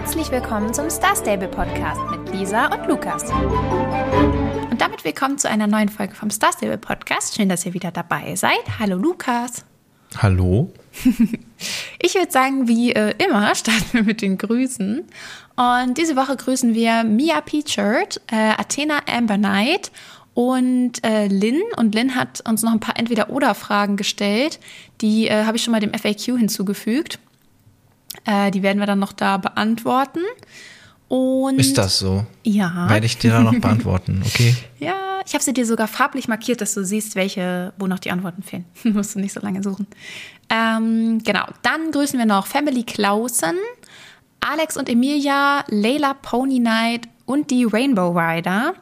Herzlich willkommen zum Star Stable Podcast mit Lisa und Lukas. Und damit willkommen zu einer neuen Folge vom Star Stable Podcast. Schön, dass ihr wieder dabei seid. Hallo Lukas. Hallo. Ich würde sagen, wie äh, immer starten wir mit den Grüßen. Und diese Woche grüßen wir Mia Peachard, äh, Athena Amber Knight und äh, Lynn. Und Lynn hat uns noch ein paar Entweder-Oder-Fragen gestellt. Die äh, habe ich schon mal dem FAQ hinzugefügt. Äh, die werden wir dann noch da beantworten. Und Ist das so? Ja. Werde ich dir dann noch beantworten, okay? Ja, ich habe sie dir sogar farblich markiert, dass du siehst, welche, wo noch die Antworten fehlen. Musst du nicht so lange suchen. Ähm, genau, dann grüßen wir noch Family Clausen, Alex und Emilia, Layla Pony Knight und die Rainbow Rider.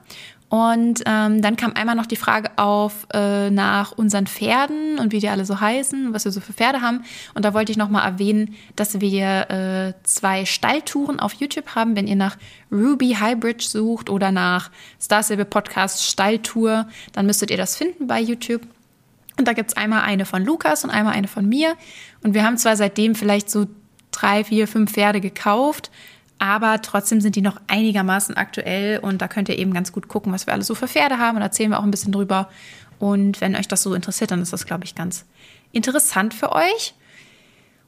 Und ähm, dann kam einmal noch die Frage auf äh, nach unseren Pferden und wie die alle so heißen, was wir so für Pferde haben. Und da wollte ich noch mal erwähnen, dass wir äh, zwei Stalltouren auf YouTube haben. Wenn ihr nach Ruby Highbridge sucht oder nach Star Stable Podcast Stalltour, dann müsstet ihr das finden bei YouTube. Und da gibt es einmal eine von Lukas und einmal eine von mir. Und wir haben zwar seitdem vielleicht so drei, vier, fünf Pferde gekauft, aber trotzdem sind die noch einigermaßen aktuell und da könnt ihr eben ganz gut gucken, was wir alles so für Pferde haben und erzählen wir auch ein bisschen drüber. Und wenn euch das so interessiert, dann ist das, glaube ich, ganz interessant für euch.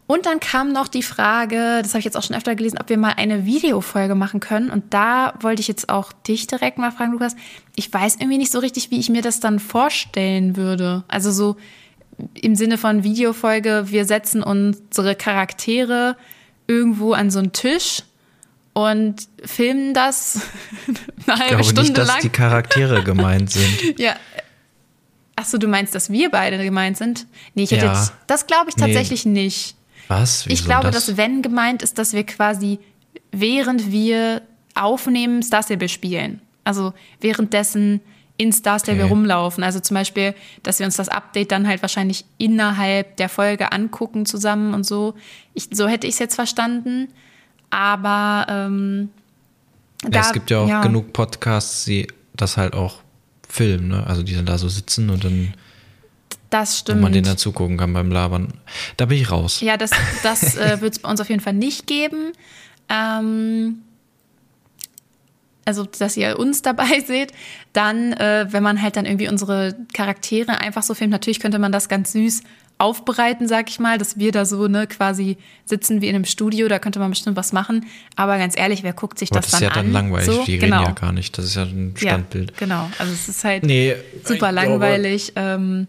Und dann kam noch die Frage, das habe ich jetzt auch schon öfter gelesen, ob wir mal eine Videofolge machen können. Und da wollte ich jetzt auch dich direkt mal fragen, Lukas. Ich weiß irgendwie nicht so richtig, wie ich mir das dann vorstellen würde. Also so im Sinne von Videofolge, wir setzen unsere Charaktere irgendwo an so einen Tisch und filmen das eine halbe Ich glaube Stunde nicht, dass lang. die Charaktere gemeint sind. Ja. Achso, du meinst, dass wir beide gemeint sind? Nee, ich hätte Ja. jetzt, das glaube ich Nee. tatsächlich nicht. Was? Wieso Ich glaube, das? dass wenn gemeint ist, dass wir quasi während wir aufnehmen, Star Stable spielen. Also währenddessen in Star Stable Okay. rumlaufen. Also zum Beispiel, dass wir uns das Update dann halt wahrscheinlich innerhalb der Folge angucken zusammen und so. Ich, so hätte ich es jetzt verstanden. Aber ähm, ja, da- es gibt ja auch genug Podcasts, die das halt auch filmen, ne? Also die dann da so sitzen und dann, Das wo stimmt. man denen dann zugucken kann beim Labern. Da bin ich raus. Ja, das, das äh, wird es bei uns auf jeden Fall nicht geben. Ähm, also, dass ihr uns dabei seht. Dann, äh, wenn man halt dann irgendwie unsere Charaktere einfach so filmt, natürlich könnte man das ganz süß aufbereiten, sag ich mal, dass wir da so ne quasi sitzen wie in einem Studio, da könnte man bestimmt was machen. Aber ganz ehrlich, wer guckt sich Aber das das ist dann ja dann an? langweilig, so, die genau. reden ja gar nicht. Das ist ja ein Standbild. Ja, genau. Also es ist halt Nee, super langweilig. ähm,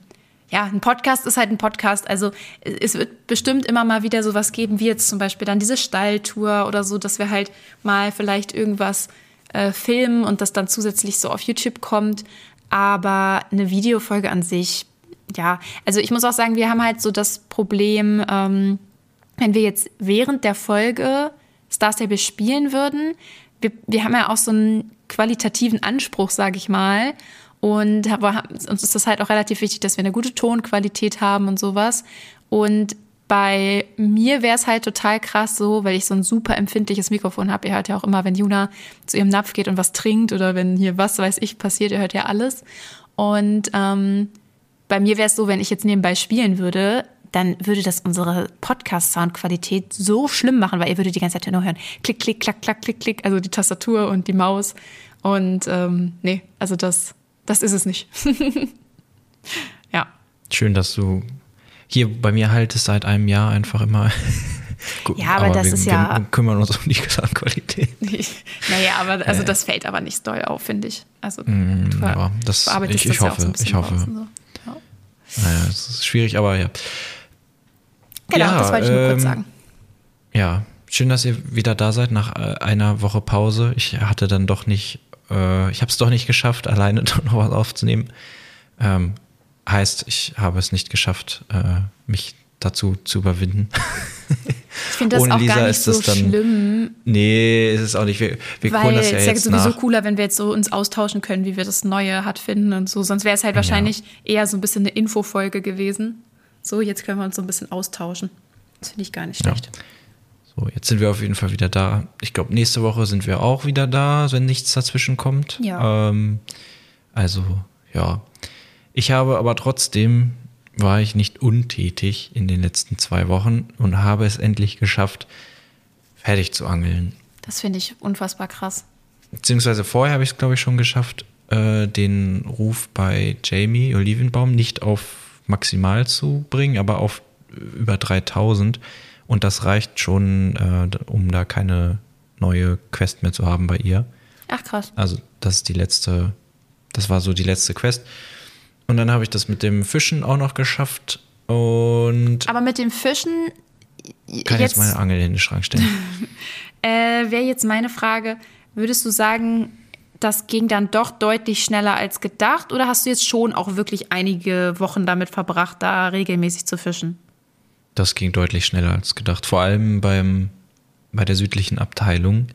ja, ein Podcast ist halt ein Podcast. Also es wird bestimmt immer mal wieder sowas geben, wie jetzt zum Beispiel dann diese Stalltour oder so, dass wir halt mal vielleicht irgendwas äh, filmen und das dann zusätzlich so auf YouTube kommt. Aber eine Videofolge an sich, ja, also ich muss auch sagen, wir haben halt so das Problem, ähm, wenn wir jetzt während der Folge Star Stable spielen würden, wir, wir haben ja auch so einen qualitativen Anspruch, sage ich mal. Und uns ist das halt auch relativ wichtig, dass wir eine gute Tonqualität haben und sowas. Und bei mir wäre es halt total krass so, weil ich so ein super empfindliches Mikrofon habe. Ihr hört ja auch immer, wenn Juna zu ihrem Napf geht und was trinkt oder wenn hier was weiß ich passiert, ihr hört ja alles. Und ähm, bei mir wäre es so, wenn ich jetzt nebenbei spielen würde, dann würde das unsere Podcast-Soundqualität so schlimm machen, weil ihr würdet die ganze Zeit nur hören. Klick, klick, klack, klack, klick, klick, also die Tastatur und die Maus. Und ähm, nee, also das, das ist es nicht. ja. Schön, dass du hier bei mir haltest seit einem Jahr einfach immer. Gut, Ja, aber das wir, ist wir ja- kümmern uns um die Gesamtqualität. naja, aber also das fällt aber nicht doll auf, finde ich. Also du Mm, ja, das- bearbeitest ich- ich das ja auch hoffe, so ein bisschen ich hoffe. so. Ja. Naja, es ist schwierig, aber ja. Genau, Ja, das wollte ich nur kurz ähm, sagen. Ja, schön, dass ihr wieder da seid nach äh, einer Woche Pause. Ich hatte dann doch nicht, äh, ich habe es doch nicht geschafft, alleine noch was aufzunehmen. Ähm, heißt, ich habe es nicht geschafft, äh, mich dazu zu überwinden. Ich finde das ohne auch Lisa gar nicht ist so das dann- schlimm, nee, es ist auch nicht. Wir, wir weil das ja es ist ja sowieso nach. cooler, wenn wir jetzt so uns austauschen können, wie wir das Neue hat finden und so. Sonst wäre es halt wahrscheinlich eher so ein bisschen eine Infofolge gewesen. So, jetzt können wir uns so ein bisschen austauschen. Das finde ich gar nicht Ja. schlecht. So, jetzt sind wir auf jeden Fall wieder da. Ich glaube, nächste Woche sind wir auch wieder da, wenn nichts dazwischen kommt. Ja. Ähm, also, ja. Ich habe aber trotzdem, war ich nicht untätig in den letzten zwei Wochen und habe es endlich geschafft, fertig zu angeln. Das finde ich unfassbar krass. Beziehungsweise vorher habe ich es, glaube ich, schon geschafft, äh, den Ruf bei Jamie Olivenbaum nicht auf maximal zu bringen, aber auf über 3000. Und das reicht schon, äh, um da keine neue Quest mehr zu haben bei ihr. Ach krass. Also das ist die letzte, das war so die letzte Quest. Und dann habe ich das mit dem Fischen auch noch geschafft. Und Aber mit dem Fischen. kann jetzt, meine Angel in den Schrank stellen. äh, Wäre jetzt meine Frage, würdest du sagen, das ging dann doch deutlich schneller als gedacht? Oder hast du jetzt schon auch wirklich einige Wochen damit verbracht, da regelmäßig zu fischen? Das ging deutlich schneller als gedacht. Vor allem beim, bei der südlichen Abteilung,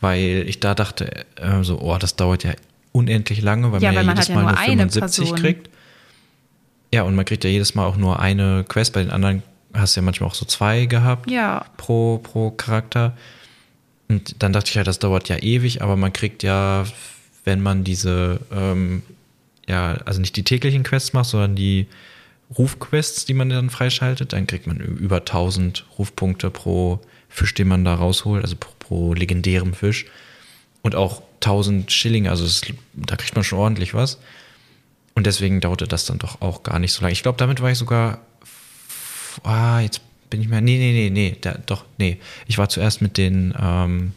weil ich da dachte, äh, so, oh, das dauert ja unendlich lange, weil Ja, man weil ja man jedes hat ja Mal nur nur eine 75 Person. kriegt. Ja, und man kriegt ja jedes Mal auch nur eine Quest. Bei den anderen hast du ja manchmal auch so zwei gehabt Ja. pro, pro Charakter. Und dann dachte ich ja, das dauert ja ewig, aber man kriegt ja, wenn man diese, ähm, ja, also nicht die täglichen Quests macht, sondern die Rufquests, die man dann freischaltet, dann kriegt man über 1000 Rufpunkte pro Fisch, den man da rausholt, also pro, pro legendärem Fisch. Und auch 1000 Schilling, also es, da kriegt man schon ordentlich was. Und deswegen dauerte das dann doch auch gar nicht so lange. Ich glaube, damit war ich sogar. Ah, jetzt bin ich mir. Nee, nee, nee, nee. Da, doch, nee. Ich war zuerst mit den. Ähm,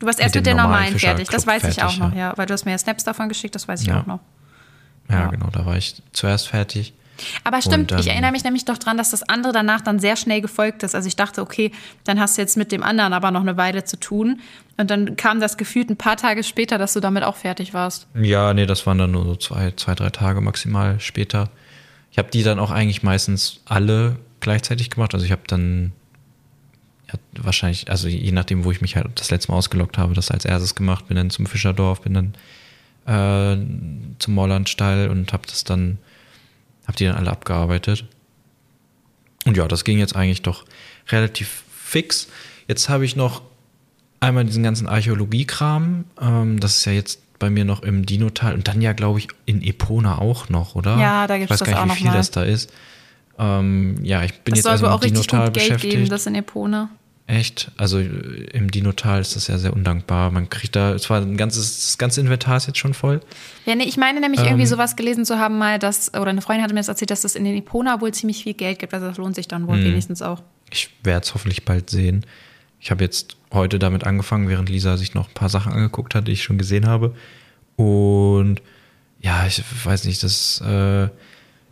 Du warst erst Mit mit, den normalen normalen fertig. Das weiß Fischerclub ich auch fertig, noch, ja. Weil du hast mir ja Snaps davon geschickt, das weiß ich Ja. auch noch. ja, Ja. genau, da war ich zuerst fertig. Aber stimmt, Und, ich erinnere mich nämlich doch dran, dass das andere danach dann sehr schnell gefolgt ist. Also ich dachte, okay, dann hast du jetzt mit dem anderen aber noch eine Weile zu tun. Und dann kam das gefühlt ein paar Tage später, dass du damit auch fertig warst. Ja, nee, das waren dann nur so zwei, zwei drei Tage maximal später. Ich habe die dann auch eigentlich meistens alle gleichzeitig gemacht. Also ich habe dann ja, wahrscheinlich, also je nachdem, wo ich mich halt das letzte Mal ausgeloggt habe, das als erstes gemacht, bin dann zum Fischerdorf, bin dann äh, zum Mollandstall und habe das dann, habe die dann alle abgearbeitet. Und ja, das ging jetzt eigentlich doch relativ fix. Jetzt habe ich noch einmal diesen ganzen Archäologie-Kram. Ähm, das ist ja jetzt bei mir noch im Dinotal und dann ja, glaube ich, in Epona auch noch, oder? Ja, da gibt's ich weiß das gar auch nicht, wie viel mal. das da ist. Ähm, ja, ich bin Das jetzt soll also auch richtig Dinotal gut Geld beschäftigt. geben, das in Epona. Echt? Also im Dinotal ist das ja sehr undankbar. Man kriegt da zwar ein ganzes, das ganze Inventar ist jetzt schon voll. Ja, nee, ich meine nämlich Ähm. irgendwie sowas gelesen zu haben, mal, dass, oder eine Freundin hatte mir das erzählt, dass es in den Epona wohl ziemlich viel Geld gibt. Also das lohnt sich dann wohl wenigstens auch. Ich werde es hoffentlich bald sehen. Ich habe jetzt heute damit angefangen, während Lisa sich noch ein paar Sachen angeguckt hat, die ich schon gesehen habe. Und ja, ich weiß nicht, das. Äh,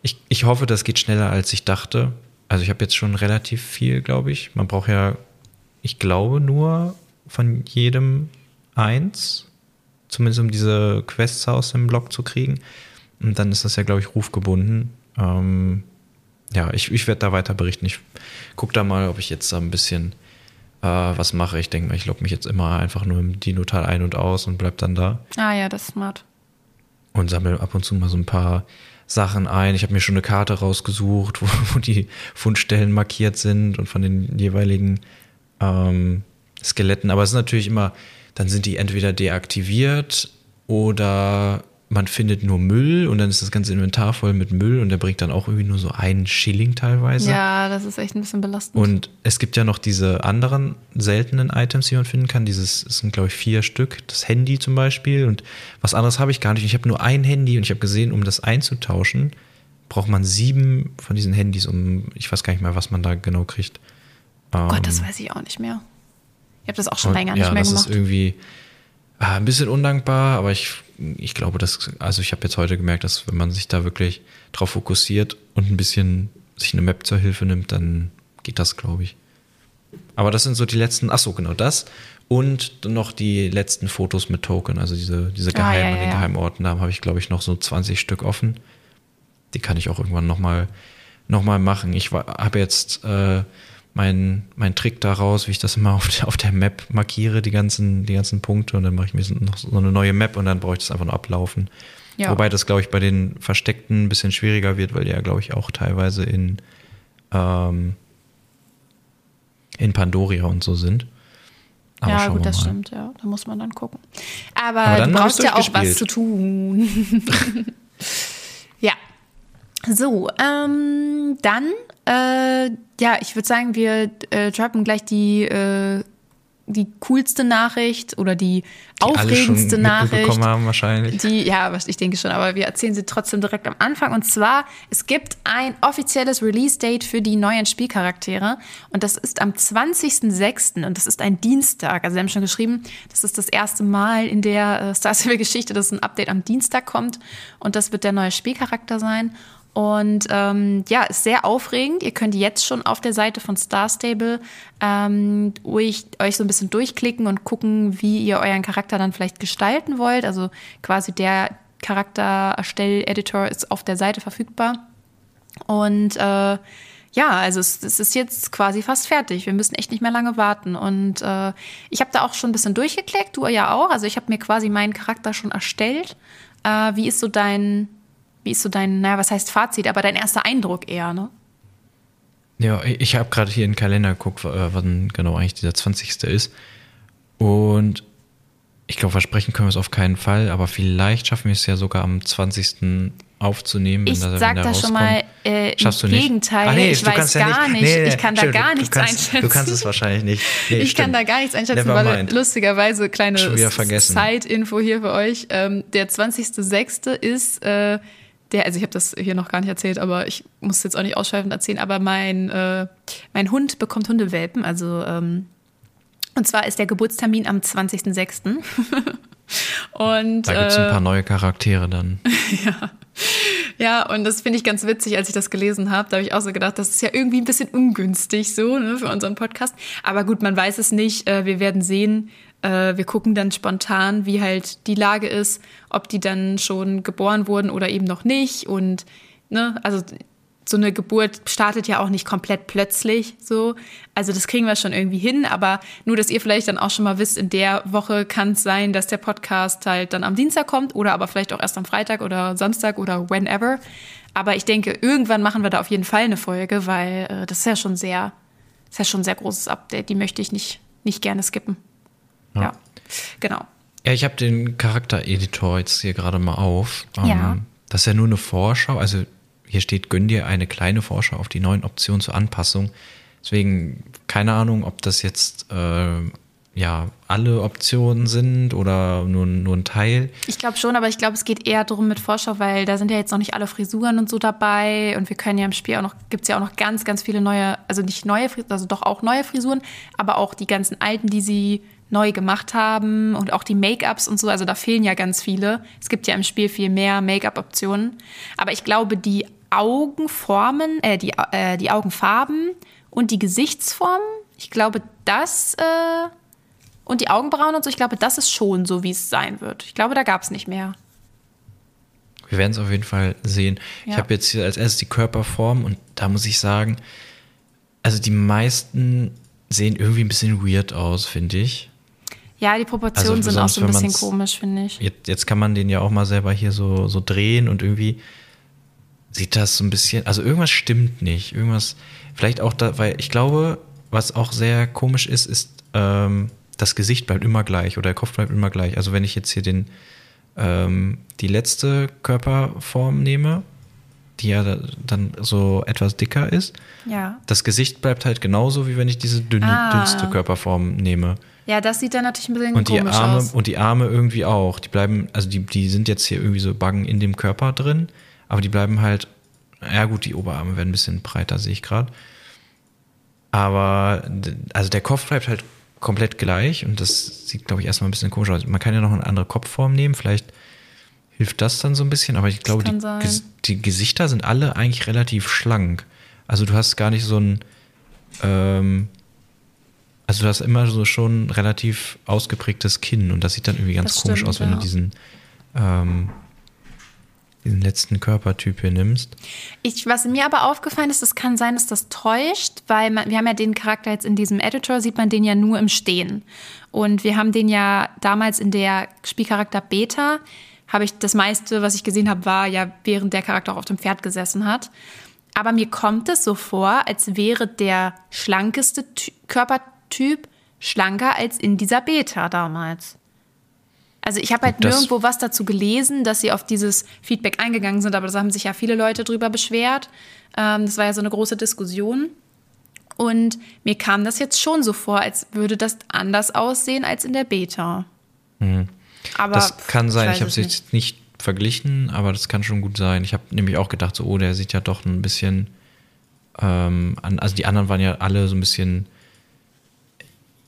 ich, ich hoffe, das geht schneller, als ich dachte. Also ich habe jetzt schon relativ viel, glaube ich. Man braucht ja, ich glaube, nur von jedem eins. Zumindest um diese Quests aus dem Blog zu kriegen. Und dann ist das ja, glaube ich, rufgebunden. Ähm, ja, ich, ich werde da weiter berichten. Ich gucke da mal, ob ich jetzt da ein bisschen äh, was mache. Ich denke mal, ich logge mich jetzt immer einfach nur im Dinotal ein und aus und bleib dann da Ah ja, das ist smart. und sammle ab und zu mal so ein paar Sachen ein. Ich habe mir schon eine Karte rausgesucht, wo, wo die Fundstellen markiert sind und von den jeweiligen ähm, Skeletten. Aber es ist natürlich immer, dann sind die entweder deaktiviert oder man findet nur Müll und dann ist das ganze Inventar voll mit Müll und der bringt dann auch irgendwie nur so einen Schilling teilweise. Ja, das ist echt ein bisschen belastend. Und es gibt ja noch diese anderen seltenen Items, die man finden kann. Dieses, es sind, glaube ich, vier Stück. Das Handy zum Beispiel. Und was anderes habe ich gar nicht. Ich habe nur ein Handy und ich habe gesehen, um das einzutauschen, braucht man sieben von diesen Handys, um, ich weiß gar nicht mehr, was man da genau kriegt. Oh Gott, das weiß ich auch nicht mehr. Ich habe das auch schon und länger ja, nicht mehr das gemacht. ist irgendwie ah, ein bisschen undankbar, aber ich, ich glaube, dass, also ich habe jetzt heute gemerkt, dass wenn man sich da wirklich drauf fokussiert und ein bisschen sich eine Map zur Hilfe nimmt, dann geht das, glaube ich. Aber das sind so die letzten, ach so, genau das. Und noch die letzten Fotos mit Token, also diese, diese Ah, geheimen, ja, an ja, den ja. Geheimorten, da habe ich, glaube ich, noch so 20 Stück offen. Die kann ich auch irgendwann nochmal noch mal machen. Ich habe jetzt äh, mein, mein Trick daraus, wie ich das immer auf der, auf der Map markiere, die ganzen, die ganzen Punkte und dann mache ich mir so- noch so eine neue Map und dann brauche ich das einfach nur ablaufen. Ja. Wobei das, glaube ich, bei den Versteckten ein bisschen schwieriger wird, weil die ja, glaube ich, auch teilweise in, ähm, in Pandoria und so sind. Aber ja, gut, das stimmt, ja. Da muss man dann gucken. Aber, Aber dann du brauchst ja auch was zu tun. So, ähm, dann, äh, ja, ich würde sagen, wir äh, droppen gleich die äh, die coolste Nachricht oder die, Die aufregendste Nachricht. haben wahrscheinlich. Die, ja, was- ich denke schon, aber wir erzählen sie trotzdem direkt am Anfang. Und zwar, es gibt ein offizielles Release-Date für die neuen Spielcharaktere. Und das ist am 20.06. und das ist ein Dienstag. Also, wir haben schon geschrieben, das ist das erste Mal in der äh, Star Stable-Geschichte, dass ein Update am Dienstag kommt. Und das wird der neue Spielcharakter sein. Und ähm, ja, ist sehr aufregend. Ihr könnt jetzt schon auf der Seite von Star Stable ähm, euch, euch so ein bisschen durchklicken und gucken, wie ihr euren Charakter dann vielleicht gestalten wollt. Also quasi der Charakter-Erstell-Editor ist auf der Seite verfügbar. Und äh, ja, also es, es ist jetzt quasi fast fertig. Wir müssen echt nicht mehr lange warten. Und äh, ich habe da auch schon ein bisschen durchgeklickt, du ja auch. Also ich habe mir quasi meinen Charakter schon erstellt. Äh, wie ist so dein, wie ist so dein, naja, was heißt Fazit, aber dein erster Eindruck eher, ne? Ja, ich habe gerade hier in den Kalender geguckt, äh, wann genau eigentlich dieser 20. ist. Und ich glaube, versprechen können wir es auf keinen Fall, aber vielleicht schaffen wir es ja sogar am 20. aufzunehmen. Ich das- wenn sag da schon rauskommt. mal äh, Schaffst du im nicht? Gegenteil. Ah, nee, ich du weiß ja gar nicht. Nee, nee, ich kann da gar du nichts kannst, einschätzen. Du kannst es wahrscheinlich nicht. Nee, ich kann stimmt. da gar nichts einschätzen, weil lustigerweise kleine Schon. Zeitinfo hier für euch. Ähm, der 20.06. ist äh, der, also ich habe das hier noch gar nicht erzählt, aber ich muss jetzt auch nicht ausschweifend erzählen, aber mein, äh, mein Hund bekommt Hundewelpen, also ähm, und zwar ist der Geburtstermin am 20.06. und Da gibt es ein äh, paar neue Charaktere dann. ja, und das finde ich ganz witzig, als ich das gelesen habe. Da habe ich auch so gedacht, das ist ja irgendwie ein bisschen ungünstig so ne, für unseren Podcast. Aber gut, man weiß es nicht. Äh, wir werden sehen. Äh, wir gucken dann spontan, wie halt die Lage ist, ob die dann schon geboren wurden oder eben noch nicht. Und ne, also so eine Geburt startet ja auch nicht komplett plötzlich so. Also das kriegen wir schon irgendwie hin, aber nur, dass ihr vielleicht dann auch schon mal wisst, in der Woche kann es sein, dass der Podcast halt dann am Dienstag kommt oder aber vielleicht auch erst am Freitag oder Samstag oder whenever. Aber ich denke, irgendwann machen wir da auf jeden Fall eine Folge, weil äh, das ist ja schon sehr, das ist ja schon ein sehr großes Update. Die möchte ich nicht, nicht gerne skippen. Ja, genau. Ja, ich habe den Charaktereditor jetzt hier gerade mal auf. Ähm, Ja. Das ist ja nur eine Vorschau. Also hier steht, gönn dir eine kleine Vorschau auf die neuen Optionen zur Anpassung. Deswegen keine Ahnung, ob das jetzt äh, ja alle Optionen sind oder nur, nur ein Teil. Ich glaube schon, aber ich glaube, es geht eher darum mit Vorschau, weil da sind ja jetzt noch nicht alle Frisuren und so dabei und wir können ja im Spiel auch noch, gibt es ja auch noch ganz, ganz viele neue, also nicht neue, Frisuren, also doch auch neue Frisuren, aber auch die ganzen alten, die sie neu gemacht haben und auch die Make-ups und so, also da fehlen ja ganz viele. Es gibt ja im Spiel viel mehr Make-up-Optionen, aber ich glaube, die Augenformen, äh, die, äh, die Augenfarben und die Gesichtsformen, ich glaube, das äh, und die Augenbrauen und so, ich glaube, das ist schon so, wie es sein wird. Ich glaube, da gab es nicht mehr. Wir werden es auf jeden Fall sehen. Ich Ja. habe jetzt hier als erstes die Körperform und da muss ich sagen, also die meisten sehen irgendwie ein bisschen weird aus, finde ich. Ja, die Proportionen Also sind auch so ein bisschen komisch, finde ich. Jetzt, jetzt kann man den ja auch mal selber hier so, so drehen und irgendwie sieht das so ein bisschen, also irgendwas stimmt nicht. Irgendwas, vielleicht auch da, weil ich glaube, was auch sehr komisch ist, ist, ähm, das Gesicht bleibt immer gleich oder der Kopf bleibt immer gleich. Also wenn ich jetzt hier den, ähm, die letzte Körperform nehme, die ja da- dann so etwas dicker ist, Ja. das Gesicht bleibt halt genauso, wie wenn ich diese dünne, Ah. dünnste Körperform nehme. Ja, das sieht dann natürlich ein bisschen Und die komisch Arme aus. und die Arme irgendwie auch. Die bleiben, also die, die sind jetzt hier irgendwie so Baggen in dem Körper drin, aber die bleiben halt, ja gut, die Oberarme werden ein bisschen breiter, sehe ich gerade. Aber also der Kopf bleibt halt komplett gleich und das sieht, glaube ich, erstmal ein bisschen komisch aus. Man kann ja noch eine andere Kopfform nehmen, vielleicht hilft das dann so ein bisschen, aber ich glaube, die, die Gesichter sind alle eigentlich relativ schlank. Also du hast gar nicht so ein, ähm, also du hast immer so schon relativ ausgeprägtes Kinn und das sieht dann irgendwie ganz Das komisch stimmt, aus, wenn ja. du diesen, ähm, diesen letzten Körpertyp hier nimmst. Ich, was mir aber aufgefallen ist, es kann sein, dass das täuscht, weil man, wir haben ja den Charakter jetzt in diesem Editor, sieht man den ja nur im Stehen. Und wir haben den ja damals in der Spielcharakter Beta, habe ich das meiste, was ich gesehen habe, war ja, während der Charakter auch auf dem Pferd gesessen hat. Aber mir kommt es so vor, als wäre der schlankeste Ty Körpertyp schlanker als in dieser Beta damals. Also ich habe halt Das- nirgendwo was dazu gelesen, dass sie auf dieses Feedback eingegangen sind, aber da haben sich ja viele Leute drüber beschwert. Ähm, das war ja so eine große Diskussion. Und mir kam das jetzt schon so vor, als würde das anders aussehen als in der Beta. Aber Das kann sein, weiß ich habe es es jetzt nicht verglichen, aber das kann schon gut sein. Ich habe nämlich auch gedacht, so, oh, der sieht ja doch ein bisschen, ähm, an, also die anderen waren ja alle so ein bisschen,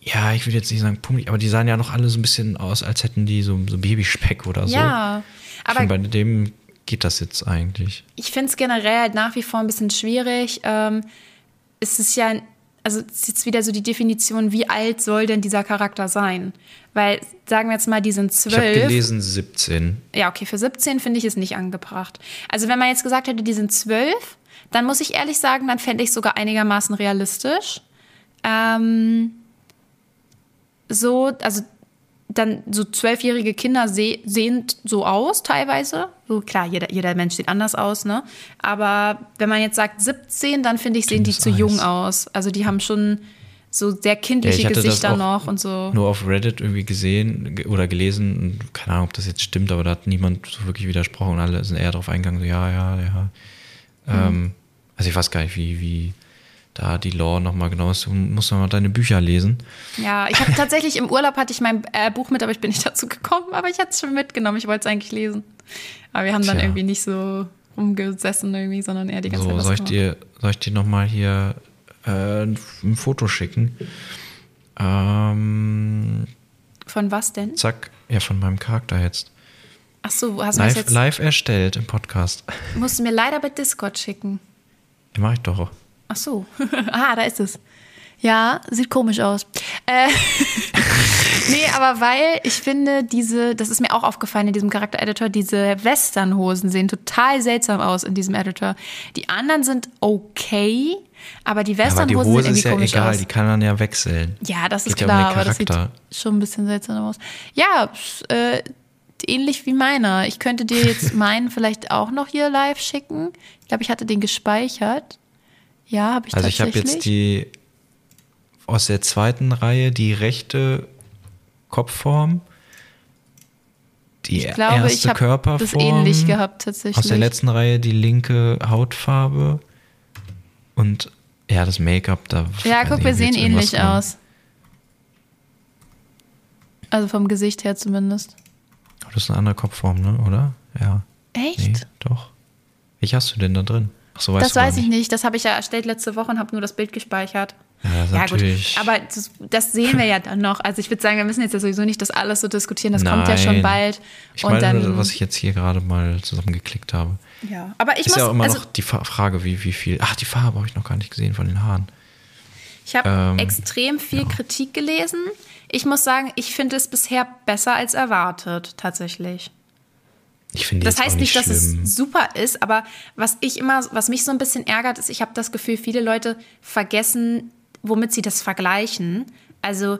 ja, ich will jetzt nicht sagen pummelig, aber die sahen ja noch alle so ein bisschen aus, als hätten die so, so Babyspeck oder so. Ja, Ich aber finde, bei dem geht das jetzt eigentlich. ich finde es generell halt nach wie vor ein bisschen schwierig. Ähm, es ist ja, also es ist jetzt wieder so die Definition, wie alt soll denn dieser Charakter sein? Weil, sagen wir jetzt mal, die sind Ich habe zwölf. gelesen 17. Ja, okay, für 17 finde ich es nicht angebracht. Also wenn man jetzt gesagt hätte, die sind zwölf, dann muss ich ehrlich sagen, dann fände ich es sogar einigermaßen realistisch. Ähm, so, also dann so zwölfjährige Kinder seh, sehen so aus teilweise. So klar, jeder, jeder Mensch sieht anders aus, ne? Aber wenn man jetzt sagt 17, dann finde ich, sehen die Dünnes zu jung Eis. aus. Also die haben schon so sehr kindliche Ja, Gesichter noch und so. Nur auf Reddit irgendwie gesehen ge- oder gelesen, keine Ahnung, ob das jetzt stimmt, aber da hat niemand so wirklich widersprochen. Alle sind eher darauf eingegangen, so ja, ja, ja. Ähm, also ich weiß gar nicht, wie, wie da die Lore nochmal genau ist. Du musst mal deine Bücher lesen. Ja, ich habe tatsächlich im Urlaub hatte ich mein äh, Buch mit, aber ich bin nicht dazu gekommen. Aber ich hatte es schon mitgenommen. Ich wollte es eigentlich lesen. Aber wir haben dann Tja. irgendwie nicht so rumgesessen irgendwie, sondern eher die ganze So, Zeit soll ich dir, soll ich dir nochmal hier äh, ein Foto schicken? Ähm, Von was denn? zack, ja, von meinem Charakter jetzt. Ach so, hast du mir das Live, jetzt? live erstellt im Podcast. Musst du mir leider bei Discord schicken. Ja, mach ich doch. Ach so. ah, da ist es. Ja, sieht komisch aus. Äh, nee, aber weil ich finde, diese, das ist mir auch aufgefallen in diesem Charakter-Editor, diese Westernhosen sehen total seltsam aus in diesem Editor. Die anderen sind okay, aber die Aber die Westernhosen Hose sehen ist ja egal, aus. die kann man ja wechseln. Ja, das ist Geht ja um klar, aber das sieht schon ein bisschen seltsam aus. Ja, äh, ähnlich wie meiner. Ich könnte dir jetzt meinen vielleicht auch noch hier live schicken. Ich glaube, ich hatte den gespeichert. Ja, habe ich Also ich habe tatsächlich. jetzt die aus der zweiten Reihe die rechte Kopfform, die ich glaube, erste ich habe Körperform, das ähnlich gehabt tatsächlich. aus der letzten Reihe die linke Hautfarbe und ja, das Make-up da. ja, guck, wir sehen ähnlich dran- aus. Also vom Gesicht her zumindest. Oh, Das ist eine andere Kopfform, ne? Oder? Ja. Echt? Nee, doch. Welche hast du denn da drin? Ach so, weißt Das weiß ich nicht. Das habe ich ja erstellt letzte Woche und habe nur das Bild gespeichert. Ja, ist Ja, gut. Aber das, das sehen wir ja dann noch. Also ich würde sagen, wir müssen jetzt ja sowieso nicht das alles so diskutieren. Das kommt ja schon Nein. bald. Ich und meine, dann, was ich jetzt hier gerade mal zusammengeklickt habe. ja. Aber ich ist muss, ja auch immer also noch die Frage, wie, wie viel. Ach, die Farbe habe ich noch gar nicht gesehen von den Haaren. ich habe ähm, extrem viel Kritik gelesen. Ich muss sagen, ich finde es bisher besser als erwartet, tatsächlich. Ich finde Das heißt nicht, nicht dass es super ist, aber was ich immer, was mich so ein bisschen ärgert, ist, ich habe das Gefühl, viele Leute vergessen, womit sie das vergleichen. Also,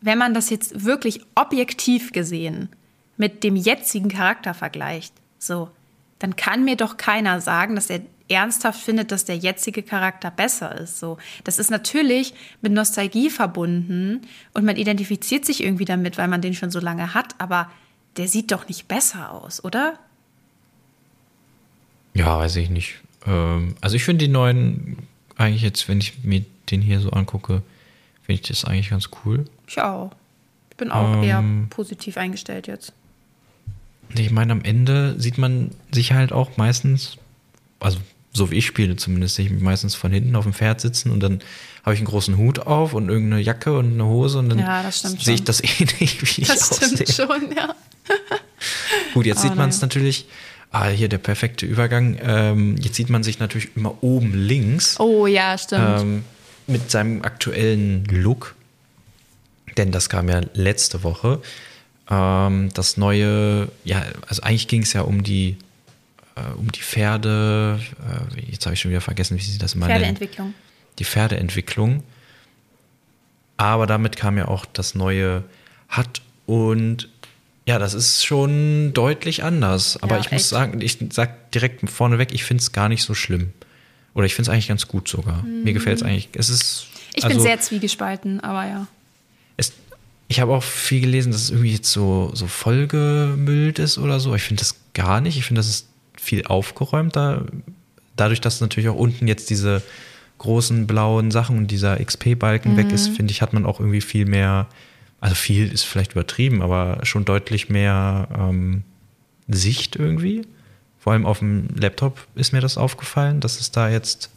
wenn man das jetzt wirklich objektiv gesehen mit dem jetzigen Charakter vergleicht, so, dann kann mir doch keiner sagen, dass er ernsthaft findet, dass der jetzige Charakter besser ist. So, das ist natürlich mit Nostalgie verbunden und man identifiziert sich irgendwie damit, weil man den schon so lange hat, aber der sieht doch nicht besser aus, oder? Ja, weiß ich nicht. Ähm, also ich finde die neuen eigentlich jetzt, wenn ich mir den hier so angucke, finde ich das eigentlich ganz cool. Ich auch. Ich bin auch eher Ähm. positiv eingestellt jetzt. Ich meine, am Ende sieht man sich halt auch meistens, also so wie ich spiele zumindest, sehe ich meistens von hinten auf dem Pferd sitzen und dann habe ich einen großen Hut auf und irgendeine Jacke und eine Hose und dann Ja, das sehe ich das ähnlich, wie ich Das stimmt aussehe. schon, ja. Gut, jetzt Ah, sieht man es natürlich, ah, hier der perfekte Übergang, ähm, jetzt sieht man sich natürlich immer oben links. Oh ja, stimmt. ähm, mit seinem aktuellen Look. Denn das kam ja letzte Woche. Ähm, das neue, ja, also eigentlich ging es ja um die, um die Pferde, äh, jetzt habe ich schon wieder vergessen, wie sie das nennen. Pferdeentwicklung. Die Pferdeentwicklung. Aber damit kam ja auch das neue Hut und ja, das ist schon deutlich anders. Aber Ja, ich muss echt. sagen, ich sag direkt vorneweg, ich finde es gar nicht so schlimm. Oder ich finde es eigentlich ganz gut sogar. Mir gefällt es eigentlich. Es ist. Mhm. Ich also, bin sehr zwiegespalten, aber ja. Es, ich habe auch viel gelesen, dass es irgendwie jetzt so, so vollgemüllt ist oder so. Ich finde das gar nicht. Ich finde, das ist viel aufgeräumter. Dadurch, dass natürlich auch unten jetzt diese großen blauen Sachen und dieser XP-Balken mhm. weg ist, finde ich, hat man auch irgendwie viel mehr, also viel ist vielleicht übertrieben, aber schon deutlich mehr ähm, Sicht irgendwie. Vor allem auf dem Laptop ist mir das aufgefallen, dass es da jetzt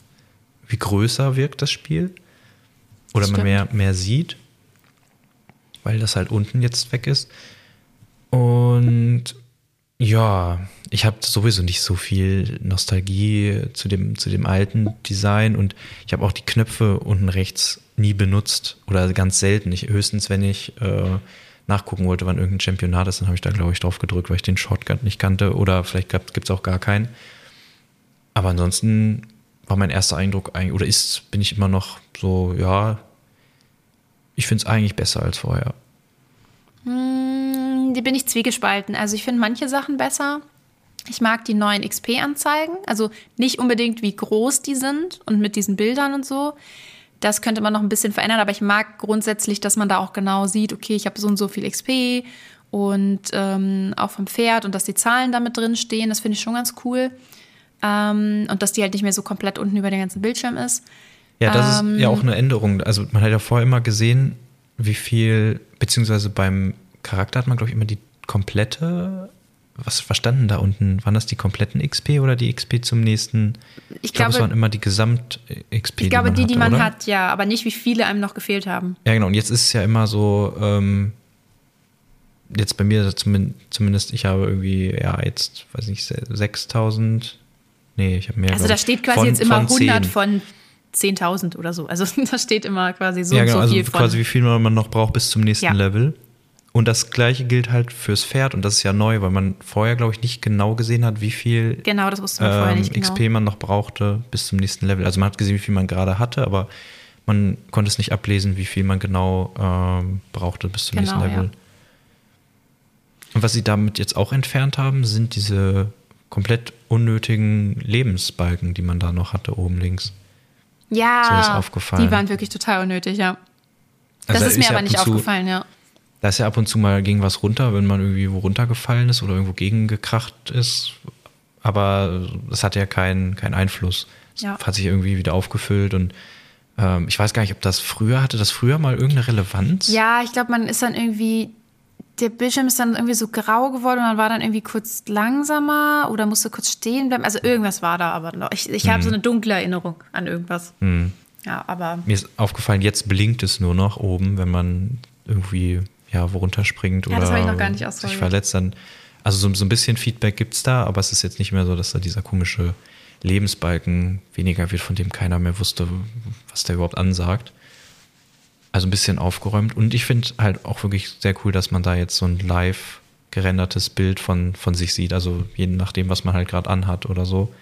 wie größer wirkt, das Spiel. Oder man mehr, mehr sieht, weil das halt unten jetzt weg ist. Und ja, ich habe sowieso nicht so viel Nostalgie zu dem, zu dem alten Design und ich habe auch die Knöpfe unten rechts nie benutzt oder ganz selten. Ich, höchstens, wenn ich äh, nachgucken wollte, wann irgendein Championat ist, dann habe ich da, glaube ich, drauf gedrückt, weil ich den Shortcut nicht kannte oder vielleicht gibt es auch gar keinen. Aber ansonsten war mein erster Eindruck eigentlich, oder ist, bin ich immer noch so, ja, ich finde es eigentlich besser als vorher. Hm, die bin ich zwiegespalten. Also ich finde manche Sachen besser. Ich mag die neuen XP-Anzeigen, also nicht unbedingt, wie groß die sind und mit diesen Bildern und so. Das könnte man noch ein bisschen verändern, aber ich mag grundsätzlich, dass man da auch genau sieht, okay, ich habe so und so viel XP und ähm, auch vom Pferd und dass die Zahlen damit drin stehen. Das finde ich schon ganz cool. Ähm, und dass die halt nicht mehr so komplett unten über den ganzen Bildschirm ist. Ja, das ähm, ist ja auch eine Änderung. Also man hat ja vorher immer gesehen, wie viel, beziehungsweise beim Charakter hat man, glaube ich, immer die komplette was verstanden da unten? Waren das die kompletten XP oder die XP zum nächsten? Ich, ich glaube, es waren immer die Gesamt-XP. Ich glaube, die, die man, hatte, die man hat, ja, aber nicht, wie viele einem noch gefehlt haben. Ja, genau. Und jetzt ist es ja immer so, ähm, jetzt bei mir zumindest, ich habe irgendwie, ja, jetzt, weiß nicht, 6000. Nee, ich habe mehr. Also da steht quasi von, jetzt immer 100 von 10.000 oder so. Also da steht immer quasi so, ja, genau, so also viel also quasi wie viel man noch braucht bis zum nächsten ja. Level. Und das gleiche gilt halt fürs Pferd und das ist ja neu, weil man vorher, glaube ich, nicht genau gesehen hat, wie viel genau, das wusste man ähm, vorher nicht genau. XP man noch brauchte bis zum nächsten Level. Also man hat gesehen, wie viel man gerade hatte, aber man konnte es nicht ablesen, wie viel man genau ähm, brauchte bis zum genau, nächsten Level. Ja. Und was sie damit jetzt auch entfernt haben, sind diese komplett unnötigen Lebensbalken, die man da noch hatte oben links. Ja, die waren wirklich total unnötig, ja. Also das ist mir aber nicht aufgefallen, ja. Da ist ja ab und zu mal gegen was runter, wenn man irgendwie wo runtergefallen ist oder irgendwo gegengekracht ist. Aber das hat ja keinen keinen Einfluss. Es ja. hat sich irgendwie wieder aufgefüllt und ähm, ich weiß gar nicht, ob das früher, hatte das früher mal irgendeine Relevanz? Ja, ich glaube, man ist dann irgendwie, der Bildschirm ist dann irgendwie so grau geworden und man war dann irgendwie kurz langsamer oder musste kurz stehen bleiben. Also irgendwas war da aber noch. Ich, ich hm. habe so eine dunkle Erinnerung an irgendwas. Hm. Ja, aber. Mir ist aufgefallen, jetzt blinkt es nur noch oben, wenn man irgendwie ja, worunter springt ja, oder sich verletzt, dann. Also so, so ein bisschen Feedback gibt es da, aber es ist jetzt nicht mehr so, dass da dieser komische Lebensbalken weniger wird, von dem keiner mehr wusste, was der überhaupt ansagt. Also ein bisschen aufgeräumt. Und ich finde halt auch wirklich sehr cool, dass man da jetzt so ein live gerendertes Bild von, von sich sieht. Also je nachdem, was man halt gerade anhat oder so.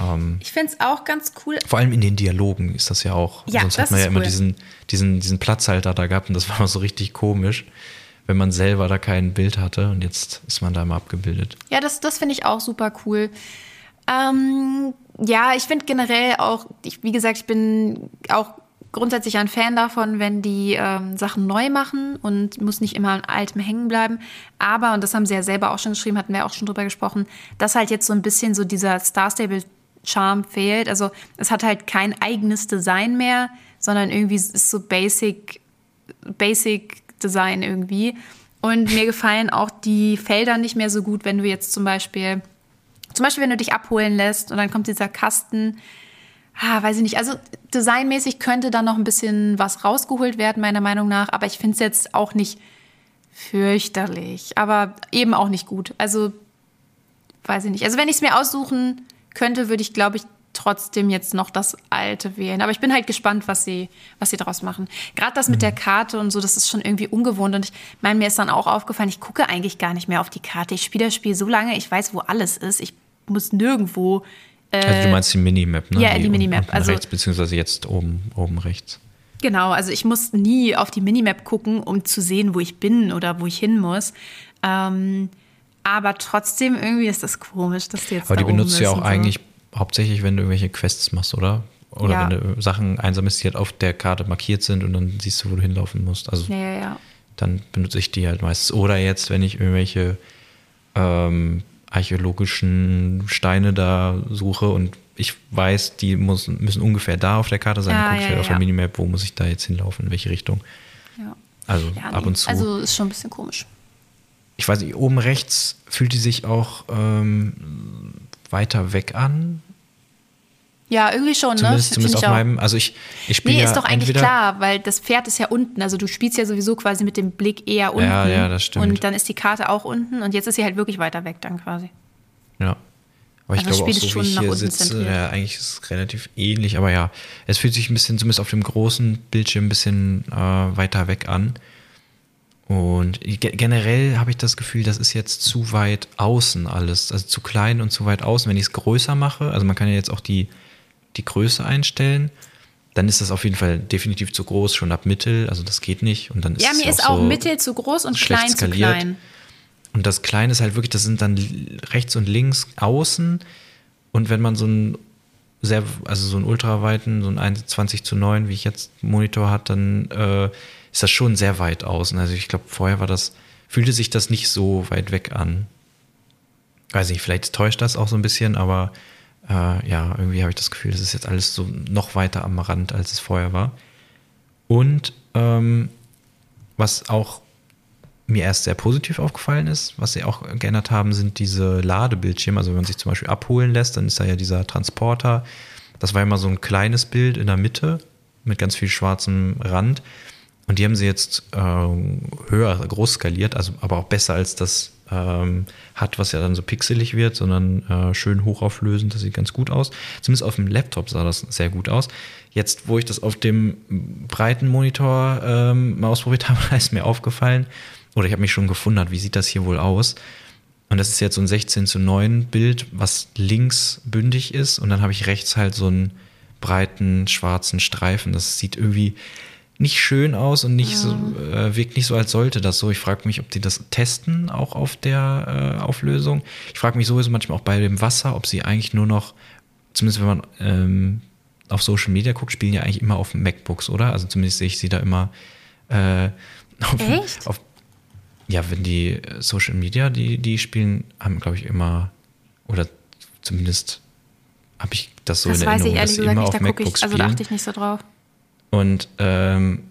Ähm, ich finde es auch ganz cool. Vor allem in den Dialogen ist das ja auch. Ja, Sonst hat man ja immer cool. diesen, diesen, diesen Platzhalter da gehabt und das war immer so richtig komisch, wenn man selber da kein Bild hatte und jetzt ist man da immer abgebildet. Ja, das, das finde ich auch super cool. Ähm, ja, ich finde generell auch, ich, wie gesagt, ich bin auch grundsätzlich ein Fan davon, wenn die ähm, Sachen neu machen und muss nicht immer an altem hängen bleiben. Aber, und das haben sie ja selber auch schon geschrieben, hatten wir auch schon drüber gesprochen, dass halt jetzt so ein bisschen so dieser Star Stable Charme fehlt. Also es hat halt kein eigenes Design mehr, sondern irgendwie ist so Basic, Basic Design irgendwie. Und mir gefallen auch die Felder nicht mehr so gut, wenn du jetzt zum Beispiel, zum Beispiel, wenn du dich abholen lässt und dann kommt dieser Kasten, ah, weiß ich nicht. Also designmäßig könnte da noch ein bisschen was rausgeholt werden, meiner Meinung nach. Aber ich finde es jetzt auch nicht fürchterlich, aber eben auch nicht gut. Also weiß ich nicht. Also wenn ich es mir aussuchen könnte, würde ich, glaube ich, trotzdem jetzt noch das alte wählen. Aber ich bin halt gespannt, was sie, was sie daraus machen. Gerade das mit mhm. der Karte und so, das ist schon irgendwie ungewohnt. Und ich meine, mir ist dann auch aufgefallen, ich gucke eigentlich gar nicht mehr auf die Karte. Ich spiele das Spiel so lange, ich weiß, wo alles ist. Ich muss nirgendwo. Äh, also du meinst die Minimap, ne? Ja, die, die Minimap. Also rechts, beziehungsweise jetzt oben, oben rechts. Genau, also ich muss nie auf die Minimap gucken, um zu sehen, wo ich bin oder wo ich hin muss. Ähm, aber trotzdem irgendwie ist das komisch, dass die jetzt Aber die benutzt du ja auch so. eigentlich hauptsächlich, wenn du irgendwelche Quests machst, oder? Oder ja. wenn du Sachen einsammelst, die halt auf der Karte markiert sind und dann siehst du, wo du hinlaufen musst. Also ja, ja, dann benutze ich die halt meistens. Oder jetzt, wenn ich irgendwelche ähm, archäologischen Steine da suche und ich weiß, die muss, müssen ungefähr da auf der Karte sein. Dann gucke ich halt auf der. Minimap, wo muss ich da jetzt hinlaufen, in welche Richtung. Ja. Also ab und zu. Also ist schon ein bisschen komisch. Ich weiß nicht, oben rechts fühlt die sich auch ähm, weiter weg an. Ja, irgendwie schon, Zumindest, ne? zumindest auf meinem, also ich, ich spiele Nee, ja ist doch eigentlich klar, weil das Pferd ist ja unten. Also du spielst ja sowieso quasi mit dem Blick eher unten. Ja, ja, das stimmt. Und dann ist die Karte auch unten und jetzt ist sie halt wirklich weiter weg dann quasi. Ja. Aber ich Also glaube auch so, wie ich hier sitze, ja, eigentlich ist es relativ ähnlich, aber ja, es fühlt sich ein bisschen, zumindest auf dem großen Bildschirm, ein bisschen äh, weiter weg an. Und ge- generell habe ich das Gefühl, das ist jetzt zu weit außen alles, also zu klein und zu weit außen. Wenn ich es größer mache, also man kann ja jetzt auch die, die Größe einstellen, dann ist das auf jeden Fall definitiv zu groß, schon ab Mittel, also das geht nicht. Und dann ist Ja, mir ist auch auch so Mittel zu groß und klein zu skaliert. klein. Und das Kleine ist halt wirklich, das sind dann rechts und links außen. Und wenn man so einen sehr, also so einen ultraweiten, so einen 21 zu 9, wie ich jetzt Monitor hat, dann äh, ist das schon sehr weit außen. Also ich glaube, vorher war das, fühlte sich das nicht so weit weg an. Weiß nicht, vielleicht täuscht das auch so ein bisschen, aber äh, ja, irgendwie habe ich das Gefühl, das ist jetzt alles so noch weiter am Rand, als es vorher war. Und ähm, was auch mir erst sehr positiv aufgefallen ist, was sie auch geändert haben, sind diese Ladebildschirme. Also wenn man sich zum Beispiel abholen lässt, dann ist da ja dieser Transporter. Das war immer so ein kleines Bild in der Mitte mit ganz viel schwarzem Rand. Und die haben sie jetzt äh, höher, groß skaliert, also aber auch besser als das ähm, hat, was ja dann so pixelig wird, sondern äh, schön hochauflösend. Das sieht ganz gut aus. Zumindest auf dem Laptop sah das sehr gut aus. Jetzt, wo ich das auf dem breiten Monitor ähm, mal ausprobiert habe, ist mir aufgefallen, oder ich habe mich schon gewundert, wie sieht das hier wohl aus? Und das ist jetzt so ein 16 zu 9 Bild, was links bündig ist. Und dann habe ich rechts halt so einen breiten schwarzen Streifen. Das sieht irgendwie nicht schön aus und nicht so, äh, wirkt nicht so, als sollte das so. Ich frage mich, ob die das testen, auch auf der äh, Auflösung. Ich frage mich sowieso manchmal auch bei dem Wasser, ob sie eigentlich nur noch, zumindest wenn man ähm, auf Social Media guckt, spielen ja eigentlich immer auf MacBooks, oder? Also zumindest sehe ich sie da immer äh, auf, Echt? auf ja, wenn die äh, Social Media, die, die spielen, haben, glaube ich, immer, oder zumindest habe ich das so Das in weiß Erinnerung, ich dass ehrlich sie gesagt immer nicht, auf da gucke MacBooks ich, also da spielen. achte ich nicht so drauf. Und ähm,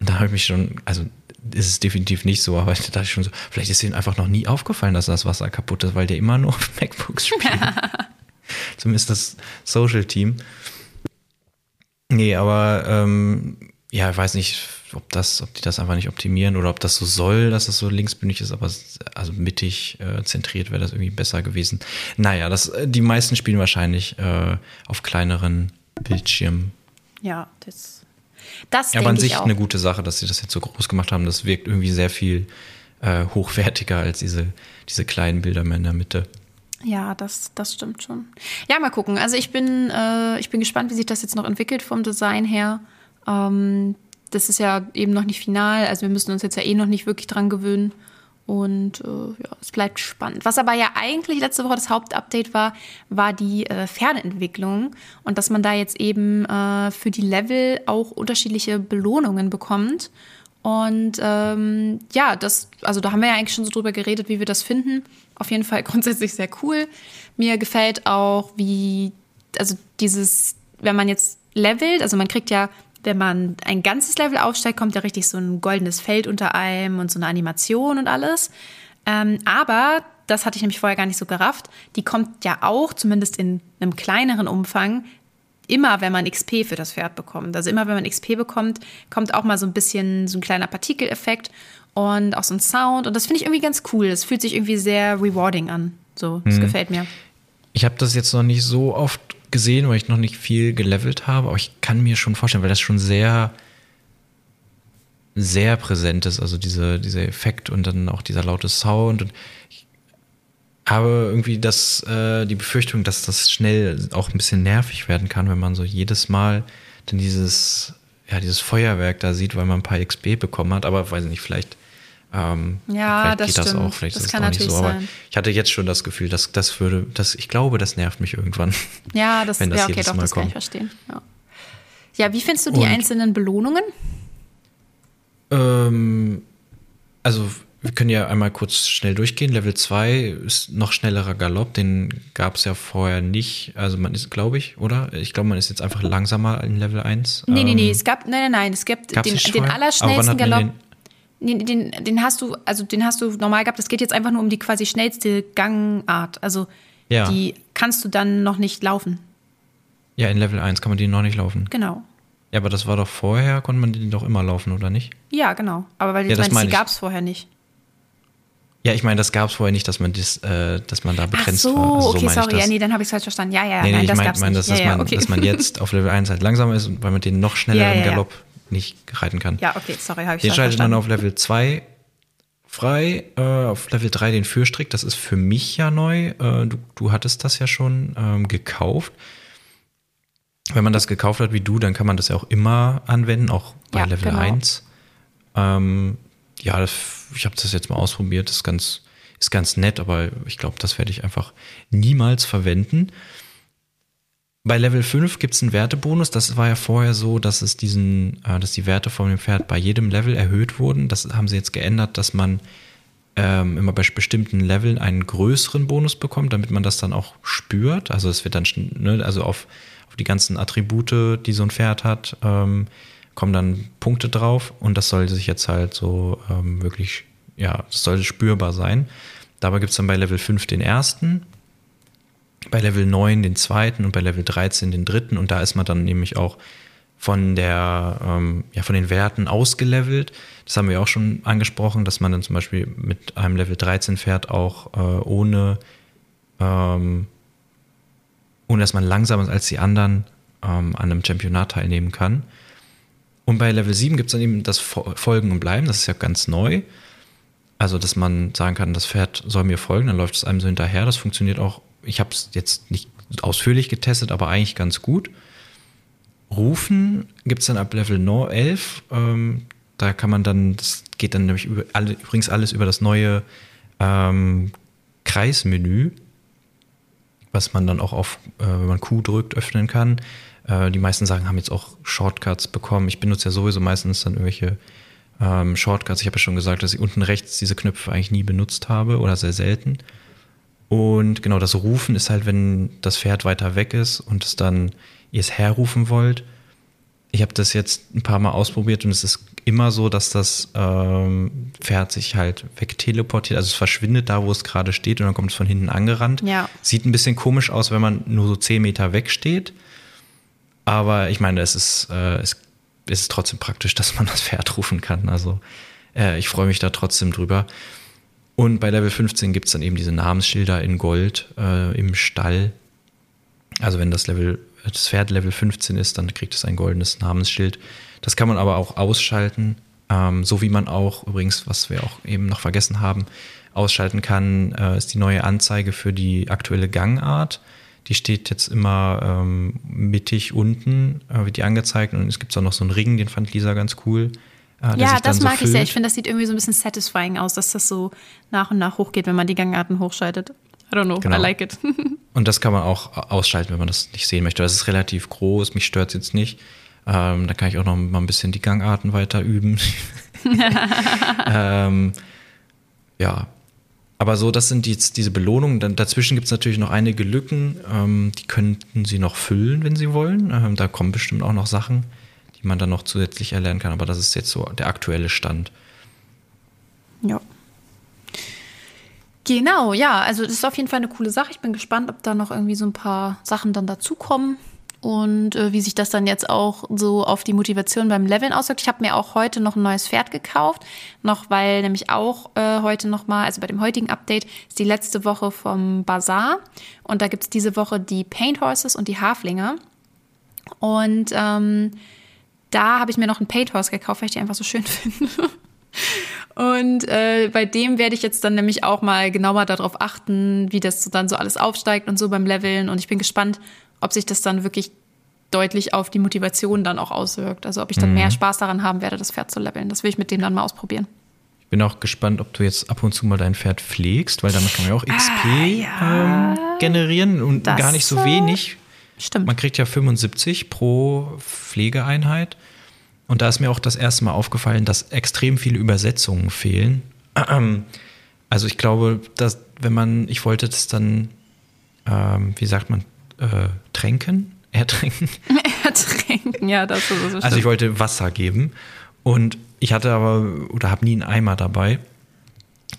da habe ich mich schon, also ist es definitiv nicht so, aber da dachte ich schon so, vielleicht ist ihnen einfach noch nie aufgefallen, dass das Wasser kaputt ist, weil der immer nur auf MacBooks spielt. Zumindest das Social-Team. Nee, aber ähm, ja, ich weiß nicht, ob das, ob die das einfach nicht optimieren oder ob das so soll, dass es so linksbündig ist, aber also mittig äh, zentriert wäre das irgendwie besser gewesen. Naja, das, die meisten spielen wahrscheinlich äh, auf kleineren Bildschirmen. Ja, das, das Ja, aber an sich eine gute Sache, dass sie das jetzt so groß gemacht haben. Das wirkt irgendwie sehr viel äh, hochwertiger als diese, diese kleinen Bilder mehr in der Mitte. Ja, das, das stimmt schon. Ja, mal gucken. Also ich bin, äh, ich bin gespannt, wie sich das jetzt noch entwickelt vom Design her. Ähm, das ist ja eben noch nicht final. Also wir müssen uns jetzt ja eh noch nicht wirklich dran gewöhnen. Und äh, ja, es bleibt spannend. Was aber ja eigentlich letzte Woche das Hauptupdate war, war die äh, Fernentwicklung und dass man da jetzt eben äh, für die Level auch unterschiedliche Belohnungen bekommt. Und ähm, ja, das, also da haben wir ja eigentlich schon so drüber geredet, wie wir das finden. Auf jeden Fall grundsätzlich sehr cool. Mir gefällt auch, wie, also dieses, wenn man jetzt levelt, also man kriegt ja, wenn man ein ganzes Level aufsteigt, kommt ja richtig so ein goldenes Feld unter einem und so eine Animation und alles. Ähm, aber, das hatte ich nämlich vorher gar nicht so gerafft, die kommt ja auch, zumindest in einem kleineren Umfang, immer, wenn man XP für das Pferd bekommt. Also immer, wenn man XP bekommt, kommt auch mal so ein bisschen so ein kleiner Partikeleffekt und auch so ein Sound. Und das finde ich irgendwie ganz cool. Das fühlt sich irgendwie sehr rewarding an. So, das gefällt mir. Ich habe das jetzt noch nicht so oft gesehen, weil ich noch nicht viel gelevelt habe, aber ich kann mir schon vorstellen, weil das schon sehr, sehr präsent ist, also diese, dieser Effekt und dann auch dieser laute Sound. Und ich habe irgendwie das, äh, die Befürchtung, dass das schnell auch ein bisschen nervig werden kann, wenn man so jedes Mal dann dieses, ja, dieses Feuerwerk da sieht, weil man ein paar XP bekommen hat. Aber weiß ich nicht, vielleicht. Ähm, Ja, das geht das stimmt. auch, vielleicht Das ist es kann auch nicht so. Aber sein. ich hatte jetzt schon das Gefühl, dass das würde, dass ich glaube, das nervt mich irgendwann. Ja, das, Wenn das ja, okay, doch, Mal das kann ich kommt. verstehen. Ja. ja, wie findest du die Und- einzelnen Belohnungen? Ähm, also wir können ja einmal kurz schnell durchgehen. Level 2 ist noch schnellerer Galopp, den gab es ja vorher nicht. Also man ist, glaube ich, oder? Ich glaube, man ist jetzt einfach langsamer in Level 1. Nee, nee, nee, es gab, nein, nein, nein, es gibt den, den allerschnellsten Galopp. Nee, den, den hast du, also den hast du normal gehabt. Es geht jetzt einfach nur um die quasi schnellste Gangart. Also Ja. die kannst du dann noch nicht laufen. Ja, in Level 1 kann man den noch nicht laufen. Genau. Ja, aber das war doch vorher, konnte man den doch immer laufen, oder nicht? Ja, genau. Aber weil Ja, du das meinst, meine die gab es vorher nicht. Ja, ich meine, das gab es vorher nicht, dass man das, äh, dass man da Ach begrenzt so, war. Also okay, meine ich sorry. Ja, das. nee, dann habe ich es falsch verstanden. Ja, ja, Nee, nee, nein, ich das meine, gab's mein, nicht. dass, ja, dass, ja, man, okay. dass man jetzt auf Level 1 halt langsamer ist weil man den noch schnelleren Ja, ja. Galopp nicht reiten kann. Ja, okay, sorry, habe ich Den schaltet man auf Level 2 frei, äh, auf Level 3 den Fürstrick. Das ist für mich ja neu. Äh, du, du hattest das ja schon ähm, gekauft. Wenn man das gekauft hat wie du, dann kann man das ja auch immer anwenden, auch bei Ja, Level genau. 1. Ähm, ja, das, ich habe das jetzt mal ausprobiert. Das ist ganz, ist ganz nett, aber ich glaube, das werde ich einfach niemals verwenden. Bei Level 5 gibt es einen Wertebonus. Das war ja vorher so, dass es diesen, äh, dass die Werte von dem Pferd bei jedem Level erhöht wurden. Das haben sie jetzt geändert, dass man ähm, immer bei bestimmten Leveln einen größeren Bonus bekommt, damit man das dann auch spürt. Also es wird dann, ne, also auf, auf die ganzen Attribute, die so ein Pferd hat, ähm, kommen dann Punkte drauf und das soll sich jetzt halt so ähm, wirklich, ja, das soll spürbar sein. Dabei gibt es dann bei Level 5 den ersten, bei Level 9 den zweiten und bei Level 13 den dritten und da ist man dann nämlich auch von der, ähm, ja, von den Werten ausgelevelt. Das haben wir auch schon angesprochen, dass man dann zum Beispiel mit einem Level 13 Pferd auch äh, ohne, ähm, ohne dass man langsamer ist als die anderen ähm, an einem Championat teilnehmen kann. Und bei Level 7 gibt es dann eben das Fo- Folgen und Bleiben, das ist ja ganz neu. Also, dass man sagen kann, das Pferd soll mir folgen, dann läuft es einem so hinterher. Das funktioniert auch, ich habe es jetzt nicht ausführlich getestet, aber eigentlich ganz gut. Rufen gibt es dann ab Level no- 11. Ähm, da kann man dann, das geht dann nämlich über alle, übrigens alles über das neue ähm, Kreismenü, was man dann auch auf, äh, wenn man Q drückt, öffnen kann. Äh, die meisten Sachen haben jetzt auch Shortcuts bekommen. Ich benutze ja sowieso meistens dann irgendwelche ähm, Shortcuts. Ich habe ja schon gesagt, dass ich unten rechts diese Knöpfe eigentlich nie benutzt habe oder sehr selten. Und genau, das Rufen ist halt, wenn das Pferd weiter weg ist und es dann ihr es herrufen wollt. Ich habe das jetzt ein paar Mal ausprobiert und es ist immer so, dass das ähm, Pferd sich halt wegteleportiert. Also es verschwindet da, wo es gerade steht und dann kommt es von hinten angerannt. Ja. Sieht ein bisschen komisch aus, wenn man nur so 10 Meter weg steht. Aber ich meine, es ist, äh, es ist trotzdem praktisch, dass man das Pferd rufen kann. Also äh, ich freue mich da trotzdem drüber. Und bei Level 15 gibt es dann eben diese Namensschilder in Gold äh, im Stall. Also wenn das Level, das Pferd Level 15 ist, dann kriegt es ein goldenes Namensschild. Das kann man aber auch ausschalten, ähm, so wie man auch, übrigens, was wir auch eben noch vergessen haben, ausschalten kann, äh, ist die neue Anzeige für die aktuelle Gangart. Die steht jetzt immer ähm, mittig unten, äh, wird die angezeigt und es gibt auch noch so einen Ring, den fand Lisa ganz cool. Der Ja, das so mag ich sehr. Ich finde, das sieht irgendwie so ein bisschen satisfying aus, dass das so nach und nach hochgeht, wenn man die Gangarten hochschaltet. I don't know, Genau. I like it. Und das kann man auch ausschalten, wenn man das nicht sehen möchte. Das ist relativ groß, mich stört es jetzt nicht. Ähm, da kann ich auch noch mal ein bisschen die Gangarten weiter üben. ähm, ja, aber so, das sind jetzt diese Belohnungen. Dann, dazwischen gibt es natürlich noch einige Lücken, ähm, die könnten sie noch füllen, wenn sie wollen. Ähm, da kommen bestimmt auch noch Sachen, die man dann noch zusätzlich erlernen kann. Aber das ist jetzt so der aktuelle Stand. ja. Genau, ja, also das ist auf jeden Fall eine coole Sache. Ich bin gespannt, ob da noch irgendwie so ein paar Sachen dann dazukommen und äh, wie sich das dann jetzt auch so auf die Motivation beim Leveln auswirkt. Ich habe mir auch heute noch ein neues Pferd gekauft, noch weil nämlich auch äh, heute noch mal, also bei dem heutigen Update ist die letzte Woche vom Bazaar und da gibt es diese Woche die Paint Horses und die Haflinge und ähm, da habe ich mir noch ein Paint Horse gekauft, weil ich die einfach so schön finde. Und äh, bei dem werde ich jetzt dann nämlich auch mal genauer darauf achten, wie das so dann so alles aufsteigt und so beim Leveln. Und ich bin gespannt, ob sich das dann wirklich deutlich auf die Motivation dann auch auswirkt. Also ob ich dann mehr Spaß daran haben werde, das Pferd zu leveln. Das will ich mit dem dann mal ausprobieren. Ich bin auch gespannt, ob du jetzt ab und zu mal dein Pferd pflegst, weil damit kann man ja auch XP ja. ähm, generieren und Das, gar nicht so wenig. Stimmt. Man kriegt ja 75 pro Pflegeeinheit. Und da ist mir auch das erste Mal aufgefallen, dass extrem viele Übersetzungen fehlen. Also ich glaube, dass wenn man, ich wollte das dann, ähm, wie sagt man, äh, tränken, ertränken. Ertränken, ja, das ist es. Also ich wollte Wasser geben und ich hatte aber oder habe nie einen Eimer dabei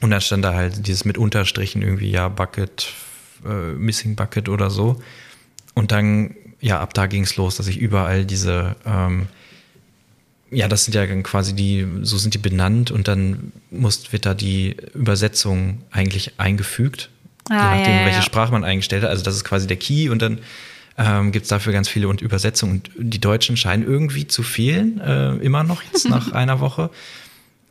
und dann stand da halt dieses mit Unterstrichen irgendwie ja Bucket, äh, Missing Bucket oder so und dann ja ab da ging es los, dass ich überall diese ähm, ja, das sind ja quasi die, so sind die benannt und dann muss, wird da die Übersetzung eigentlich eingefügt, Ah, je ja, nachdem, ja, welche ja. Sprache man eingestellt hat. Also das ist quasi der Key und dann ähm, gibt es dafür ganz viele und Übersetzungen. Und die Deutschen scheinen irgendwie zu fehlen, äh, immer noch jetzt nach einer Woche.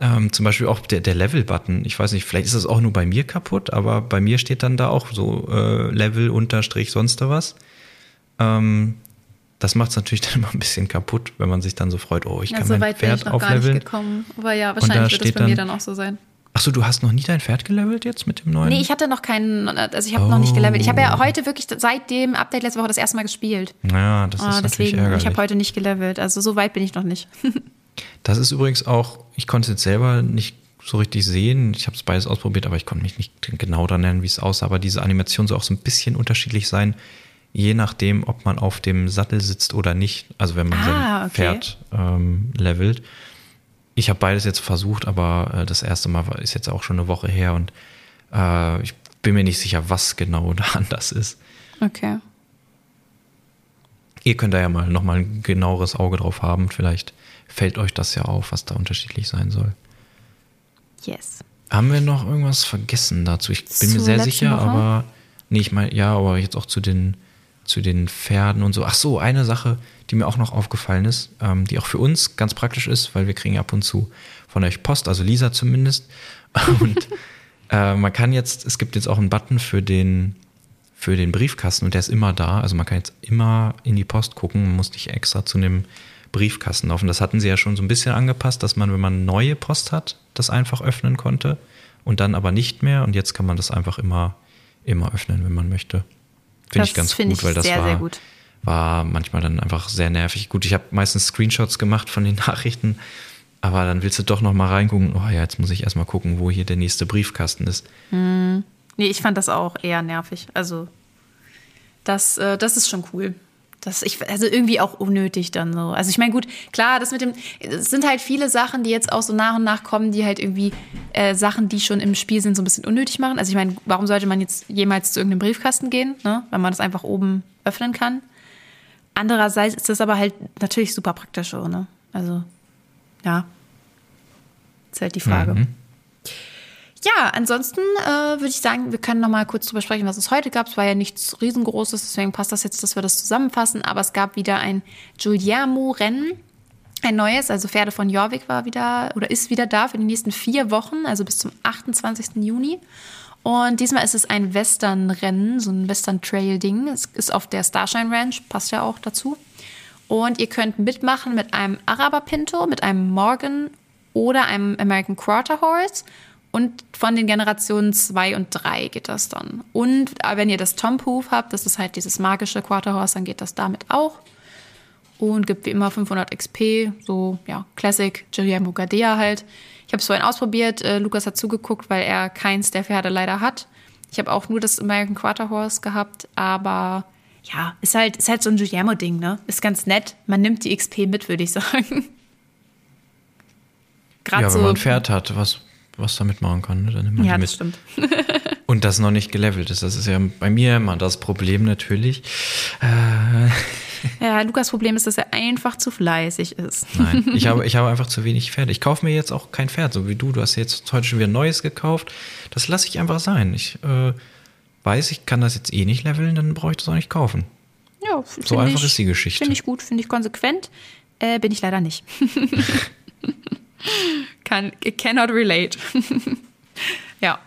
Ähm, zum Beispiel auch der, der Level-Button. Ich weiß nicht, vielleicht ist das auch nur bei mir kaputt, aber bei mir steht dann da auch so äh, Level, Unterstrich, sonst was. Ähm, das macht es natürlich dann immer ein bisschen kaputt, wenn man sich dann so freut, oh, ich Ja, kann so mein weit bin ich Pferd noch gar nicht aufleveln. gekommen. Aber ja, wahrscheinlich wird steht bei mir dann- dann auch so sein. Achso, du hast noch nie dein Pferd gelevelt jetzt mit dem neuen? Nee, ich hatte noch keinen, also ich habe noch nicht Oh. gelevelt. Ich habe ja heute wirklich seit dem Update letzte Woche das erste Mal gespielt. Ja, das ist Ah, natürlich deswegen, ärgerlich. ich habe heute nicht gelevelt. Also so weit bin ich noch nicht. Das ist übrigens auch, ich konnte es jetzt selber nicht so richtig sehen. Ich habe es beides ausprobiert, aber ich konnte mich nicht genau daran nennen, wie es aussah. Aber diese Animation soll auch so ein bisschen unterschiedlich sein, je nachdem, ob man auf dem Sattel sitzt oder nicht. Also wenn man Ah, sein okay. Pferd ähm, levelt. Ich habe beides jetzt versucht, aber äh, das erste Mal ist jetzt auch schon eine Woche her und äh, ich bin mir nicht sicher, was genau da anders ist. Okay. Ihr könnt da ja mal nochmal ein genaueres Auge drauf haben. Vielleicht fällt euch das ja auf, was da unterschiedlich sein soll. Yes. Haben wir noch irgendwas vergessen dazu? Ich bin mir Zur sehr sicher, Woche? aber nee, ich meine, ja, aber jetzt auch zu den, zu den Pferden und so. Ach so, eine Sache, die mir auch noch aufgefallen ist, ähm, die auch für uns ganz praktisch ist, weil wir kriegen ab und zu von euch Post, also Lisa zumindest. Und äh, man kann jetzt, es gibt jetzt auch einen Button für den, für den Briefkasten und der ist immer da. Also man kann jetzt immer in die Post gucken, man muss nicht extra zu einem Briefkasten laufen. Das hatten sie ja schon so ein bisschen angepasst, dass man, wenn man neue Post hat, das einfach öffnen konnte und dann aber nicht mehr. Und jetzt kann man das einfach immer, immer öffnen, wenn man möchte. Finde ich ganz finde gut, ich weil das sehr, war, sehr gut. war manchmal dann einfach sehr nervig. Gut, ich habe meistens Screenshots gemacht von den Nachrichten, aber dann willst du doch noch mal reingucken. Oh ja, jetzt muss ich erstmal gucken, wo hier der nächste Briefkasten ist. Nee, ich fand das auch eher nervig. Also, das, äh, das ist schon cool. Das, ich, also irgendwie auch unnötig dann so. Also ich meine, gut, klar, das mit dem, es sind halt viele Sachen, die jetzt auch so nach und nach kommen, die halt irgendwie äh, Sachen, die schon im Spiel sind, so ein bisschen unnötig machen. Also ich meine, warum sollte man jetzt jemals zu irgendeinem Briefkasten gehen, ne? wenn man das einfach oben öffnen kann? Andererseits ist das aber halt natürlich super praktisch so, ne? Also, ja. Ist halt die Frage. Mhm. Ja, ansonsten äh, würde ich sagen, wir können noch mal kurz drüber sprechen, was es heute gab. Es war ja nichts riesengroßes, deswegen passt das jetzt, dass wir das zusammenfassen. Aber es gab wieder ein Giuliano-Rennen, ein neues. Also Pferde von Jorvik war wieder oder ist wieder da für die nächsten vier Wochen, also bis zum 28. Juni. Und diesmal ist es ein Western-Rennen, so ein Western-Trail-Ding. Es ist auf der Starshine Ranch, passt ja auch dazu. Und ihr könnt mitmachen mit einem Araber-Pinto, mit einem Morgan oder einem American Quarter Horse. Und von den Generationen 2 und 3 geht das dann. Und äh, wenn ihr das Tom Hoof habt, das ist halt dieses magische Quarter Horse, dann geht das damit auch. Und gibt wie immer 500 XP, so ja, Classic Guillermo Gadea halt. Ich habe es vorhin ausprobiert, äh, Lukas hat zugeguckt, weil er keins der Pferde leider hat. Ich habe auch nur das American Quarter Horse gehabt, aber ja, ist halt, ist halt so ein Guillermo-Ding, ne? Ist ganz nett. Man nimmt die XP mit, würde ich sagen. Gerade Ja, wenn so. man ein Pferd hat, was, was damit machen kann, ne, dann nimmt man ja, die das mit. stimmt. Und das noch nicht gelevelt ist. Das ist ja bei mir immer das Problem natürlich. Äh, Ja, Lukas Problem ist, dass er einfach zu fleißig ist. nein, ich habe, ich habe einfach zu wenig Pferde. Ich kaufe mir jetzt auch kein Pferd, so wie du. Du hast jetzt heute schon wieder neues gekauft. Das lasse ich einfach sein. Ich äh, weiß, ich kann das jetzt eh nicht leveln, dann brauche ich das auch nicht kaufen. Ja, So einfach ist die Geschichte. Finde ich gut, finde ich konsequent. Äh, bin ich leider nicht. Kann, cannot relate. ja.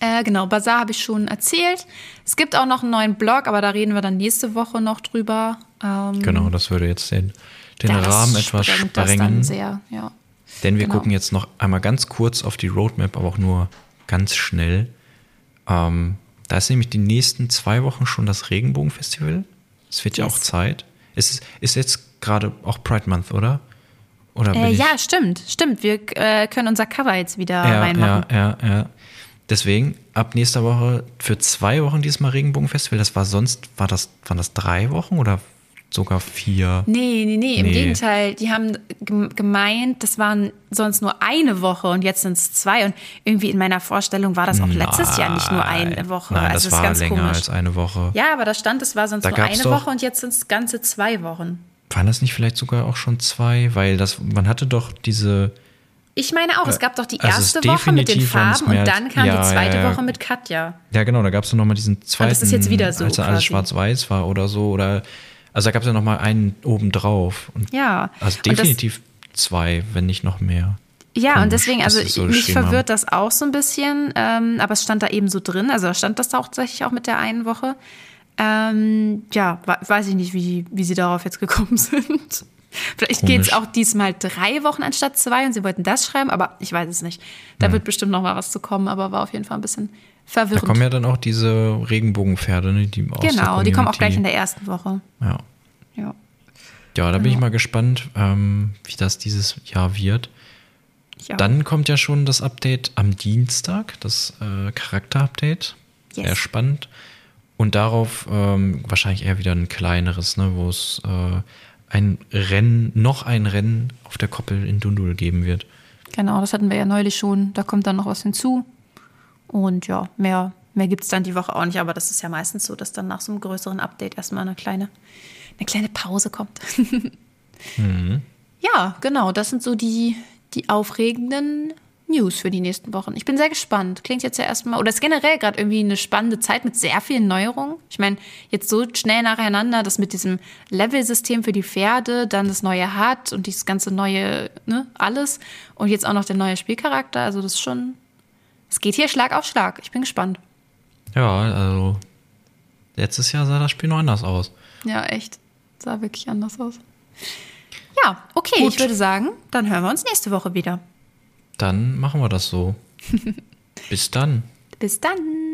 Äh, genau, Bazaar habe ich schon erzählt. Es gibt auch noch einen neuen Blog, aber da reden wir dann nächste Woche noch drüber. Ähm, Genau, das würde jetzt den, den das Rahmen etwas sprengen. sehr, ja. Denn wir Genau. gucken jetzt noch einmal ganz kurz auf die Roadmap, aber auch nur ganz schnell. Ähm, da ist nämlich die nächsten zwei Wochen schon das Regenbogenfestival. Es wird ja Yes. auch Zeit. Es ist, ist jetzt gerade auch Pride Month, oder? Oder Äh, ja, stimmt, stimmt. Wir äh, können unser Cover jetzt wieder ja, reinmachen. ja, ja, ja. Deswegen, ab nächster Woche für zwei Wochen diesmal Regenbogenfestival. Das war sonst, war das, waren das drei Wochen oder sogar vier? Nee, nee, nee, im Nee. Gegenteil. Die haben gem- gemeint, das waren sonst nur eine Woche und jetzt sind es zwei. Und irgendwie in meiner Vorstellung war das auch letztes Jahr nicht nur eine Woche. Nein, also das ist war ganz länger komisch. als eine Woche. Ja, aber da stand, es war sonst Da nur eine doch- Woche und jetzt sind es ganze zwei Wochen. Waren das nicht vielleicht sogar auch schon zwei? Weil das, man hatte doch diese, Ich meine auch, es gab doch die Also erste Woche mit den definitiv Farben und dann kam ja, die zweite ja, ja. Woche mit Katja. ja genau, da gab es noch mal diesen zweiten, das ist jetzt wieder so als dann alles schwarz-weiß war oder so. Oder, also da gab es ja noch mal einen obendrauf. Und Ja. Also Und das- definitiv zwei, wenn nicht noch mehr. Ja, Komisch, und deswegen, also so mich verwirrt das auch so ein bisschen, ähm, aber es stand da eben so drin, also da stand das tatsächlich auch mit der einen Woche. Ähm, ja, we- weiß ich nicht, wie, wie sie darauf jetzt gekommen sind. Vielleicht geht es auch diesmal drei Wochen anstatt zwei und sie wollten das schreiben, aber ich weiß es nicht. Da wird bestimmt noch mal was zu kommen, aber war auf jeden Fall ein bisschen Da verwirrend. kommen ja dann auch diese Regenbogenpferde, ne, die aus genau, die kommen auch gleich in der ersten Woche. Ja. Ja. Ja, da bin ich mal gespannt, ähm, wie das dieses Jahr wird. Auch. Dann kommt ja schon das Update am Dienstag, das äh, Charakter-Update. Yes. Sehr spannend. Und darauf ähm, wahrscheinlich eher wieder ein kleineres, ne, wo es äh, ein Rennen, noch ein Rennen auf der Koppel in Dundul geben wird. Genau, das hatten wir ja neulich schon. Da kommt dann noch was hinzu. Und ja, mehr, mehr gibt es dann die Woche auch nicht. Aber das ist ja meistens so, dass dann nach so einem größeren Update erstmal eine kleine, eine kleine Pause kommt. Ja, genau. Das sind so die, die aufregenden News für die nächsten Wochen. Ich bin sehr gespannt. Klingt jetzt ja erstmal, oder ist generell gerade irgendwie eine spannende Zeit mit sehr vielen Neuerungen. Ich meine, jetzt so schnell nacheinander, das mit diesem Level-System für die Pferde, dann das neue Hut und dieses ganze neue, ne, alles. Und jetzt auch noch der neue Spielcharakter. Also das ist schon, es geht hier Schlag auf Schlag. Ich bin gespannt. Ja, also letztes Jahr sah das Spiel noch anders aus. Ja, echt. Sah wirklich anders aus. Ja, okay, Gut. ich würde sagen, dann hören wir uns nächste Woche wieder. Dann machen wir das so. Bis dann. Bis dann.